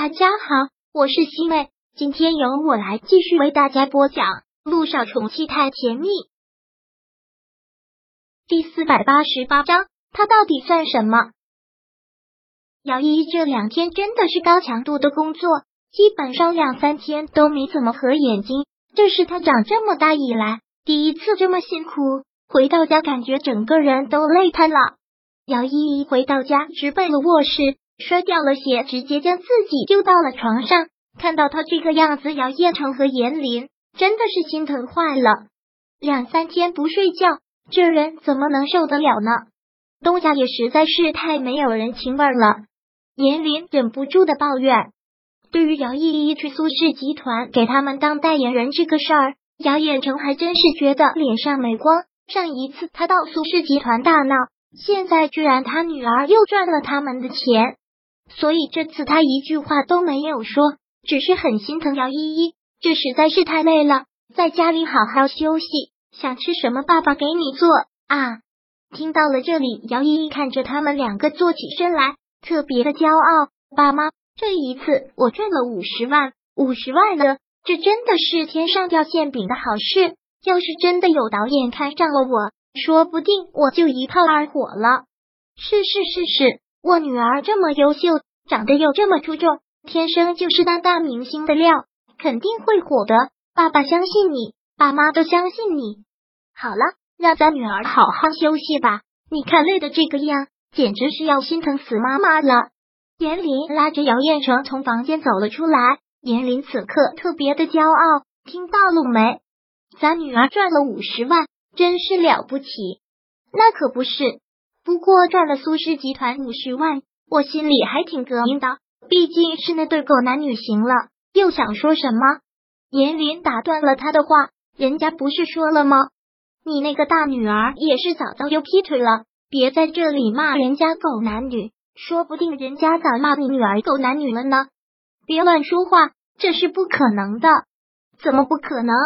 大家好，我是西妹，今天由我来继续为大家播讲《路上宠妻太甜蜜》第四百八十八章。他到底算什么？姚依依这两天真的是高强度的工作，基本上两三天都没怎么合眼睛。这是他长这么大以来第一次这么辛苦。回到家，感觉整个人都累瘫了。姚依依回到家，直奔了卧室。摔掉了鞋，直接将自己丢到了床上。看到他这个样子，姚彦成和严林真的是心疼坏了。两三天不睡觉，这人怎么能受得了呢？东家也实在是太没有人情味了。严林忍不住的抱怨：对于姚依依去苏氏集团给他们当代言人这个事儿，姚彦成还真是觉得脸上没光。上一次他到苏氏集团大闹，现在居然他女儿又赚了他们的钱。所以这次他一句话都没有说，只是很心疼姚依依，这实在是太累了，在家里好好休息，想吃什么爸爸给你做啊！听到了这里，姚依依看着他们两个坐起身来，特别的骄傲。爸妈，这一次我赚了五十万，五十万了，这真的是天上掉馅饼的好事。要是真的有导演看上了我，说不定我就一炮而火了。是是是是。我女儿这么优秀，长得又这么出众，天生就是当大明星的料，肯定会火的。爸爸相信你，爸妈都相信你。好了，让咱女儿好好休息吧。你看累的这个样，简直是要心疼死妈妈了。严林拉着姚彦成从房间走了出来。严林此刻特别的骄傲，听到了没？咱女儿赚了五十万，真是了不起。那可不是。不过赚了苏氏集团五十万，我心里还挺膈应的。毕竟是那对狗男女行了，又想说什么？严林打断了他的话：“人家不是说了吗？你那个大女儿也是早早就劈腿了，别在这里骂人家狗男女，说不定人家早骂你女儿狗男女了呢。别乱说话，这是不可能的。怎么不可能？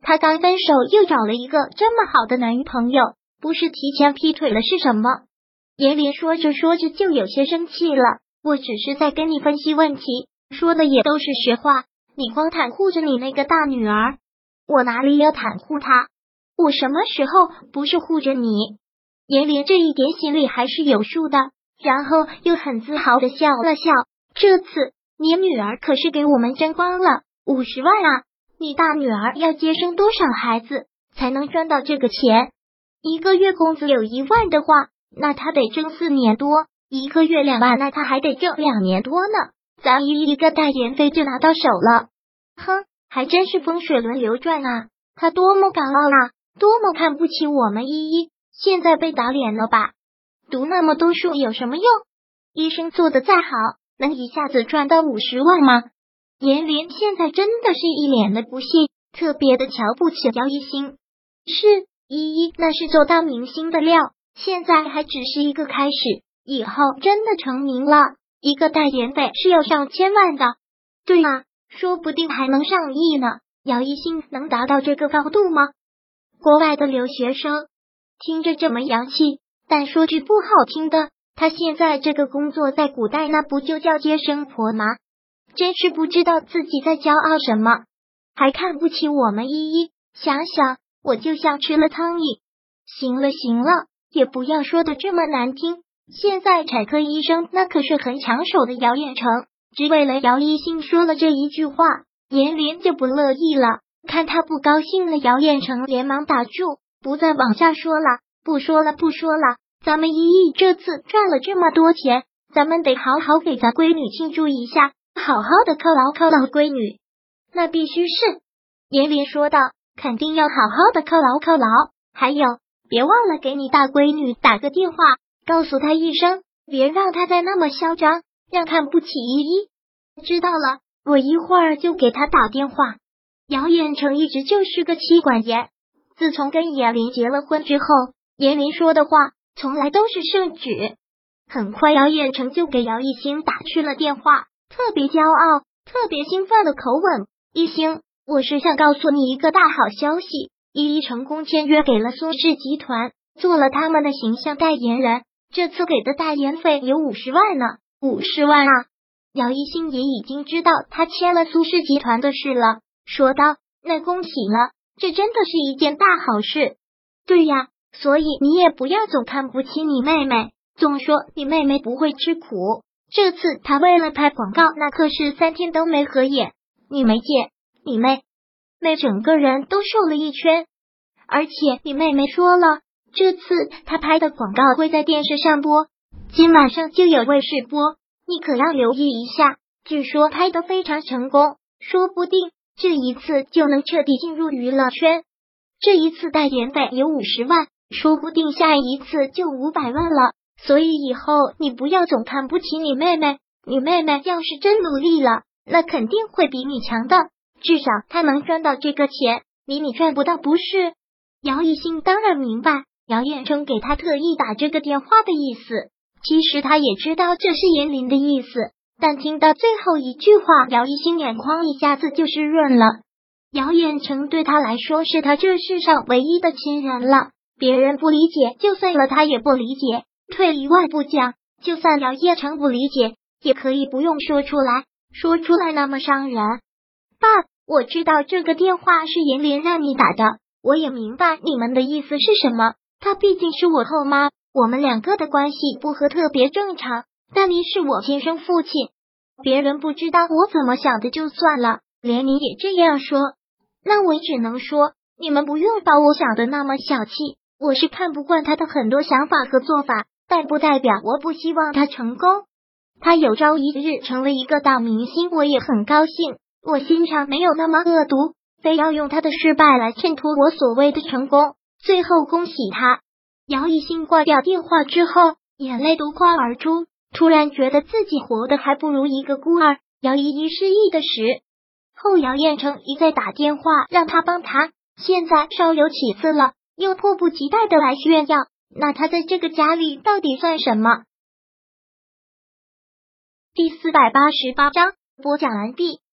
他刚分手，又找了一个这么好的男朋友。”不是提前劈腿了是什么？严林说着说着就有些生气了。我只是在跟你分析问题，说的也都是实话。你光袒护着你那个大女儿，我哪里要袒护她？我什么时候不是护着你？严林这一点心里还是有数的，然后又很自豪的笑了笑。这次你女儿可是给我们争光了五十万啊！你大女儿要接生多少孩子才能赚到这个钱？一个月工资有一万的话，那他得挣四年多；一个月两万，那他还得挣两年多呢。咱一一个代言费就拿到手了，哼，还真是风水轮流转啊！他多么高傲啊，多么看不起我们依依，现在被打脸了吧？读那么多书有什么用？医生做的再好，能一下子赚到五十万吗？严林现在真的是一脸的不信，特别的瞧不起姚一星，是。依依那是做大明星的料，现在还只是一个开始，以后真的成名了，一个代言费是要上千万的，对啊，说不定还能上亿呢。姚一星能达到这个高度吗？国外的留学生听着这么洋气，但说句不好听的，他现在这个工作在古代那不就叫接生婆吗？真是不知道自己在骄傲什么，还看不起我们依依，想想。我就像吃了苍蝇。行了行了，也不要说的这么难听。现在产科医生那可是很抢手的，姚彦成只为了姚一星说了这一句话，严林就不乐意了。看他不高兴了，姚彦成连忙打住，不再往下说了。不说了，不说了。咱们依依这次赚了这么多钱，咱们得好好给咱闺女庆祝一下，好好的犒劳犒劳闺女。那必须是，严林说道。肯定要好好的犒劳犒劳，还有别忘了给你大闺女打个电话，告诉她一声，别让她再那么嚣张，让看不起依依。知道了，我一会儿就给她打电话。姚远成一直就是个妻管严，自从跟严林结了婚之后，严林说的话从来都是圣旨。很快，姚远成就给姚一星打去了电话，特别骄傲、特别兴奋的口吻，一星。我是想告诉你一个大好消息，依依成功签约给了苏氏集团，做了他们的形象代言人。这次给的代言费有五十万呢，五十万啊！姚一新也已经知道他签了苏氏集团的事了，说道：“那恭喜了，这真的是一件大好事。”对呀，所以你也不要总看不起你妹妹，总说你妹妹不会吃苦。这次她为了拍广告，那可是三天都没合眼。你没见你妹妹整个人都瘦了一圈，而且你妹妹说了，这次她拍的广告会在电视上播，今晚上就有卫视播。你可要留意一下，据说拍的非常成功，说不定这一次就能彻底进入娱乐圈。这一次代言费有五十万，说不定下一次就五百万了。所以以后你不要总看不起你妹妹，你妹妹要是真努力了，那肯定会比你强的。至少他能赚到这个钱，你你赚不到，不是？姚一新当然明白姚彦成给他特意打这个电话的意思。其实他也知道这是严林的意思，但听到最后一句话，姚一新眼眶一下子就湿润了。姚远成对他来说是他这世上唯一的亲人了，别人不理解就算了，他也不理解。退一万步讲，就算姚彦成不理解，也可以不用说出来，说出来那么伤人。爸，我知道这个电话是严林让你打的，我也明白你们的意思是什么。他毕竟是我后妈。我们两个的关系不和特别正常，但你是我亲生父亲，别人不知道我怎么想的就算了，连你也这样说，那我只能说你们不用把我想的那么小气。我是看不惯他的很多想法和做法，但不代表我不希望他成功。他有朝一日成为一个大明星，我也很高兴。我心肠没有那么恶毒，非要用他的失败来衬托我所谓的成功。最后恭喜他。姚一新挂掉电话之后，眼泪夺眶而出，突然觉得自己活的还不如一个孤儿。姚依依失忆的时后，姚彦成一再打电话让他帮他，现在稍有起色了，又迫不及待的来炫耀，那他在这个家里到底算什么？第四百八十八章播讲完毕。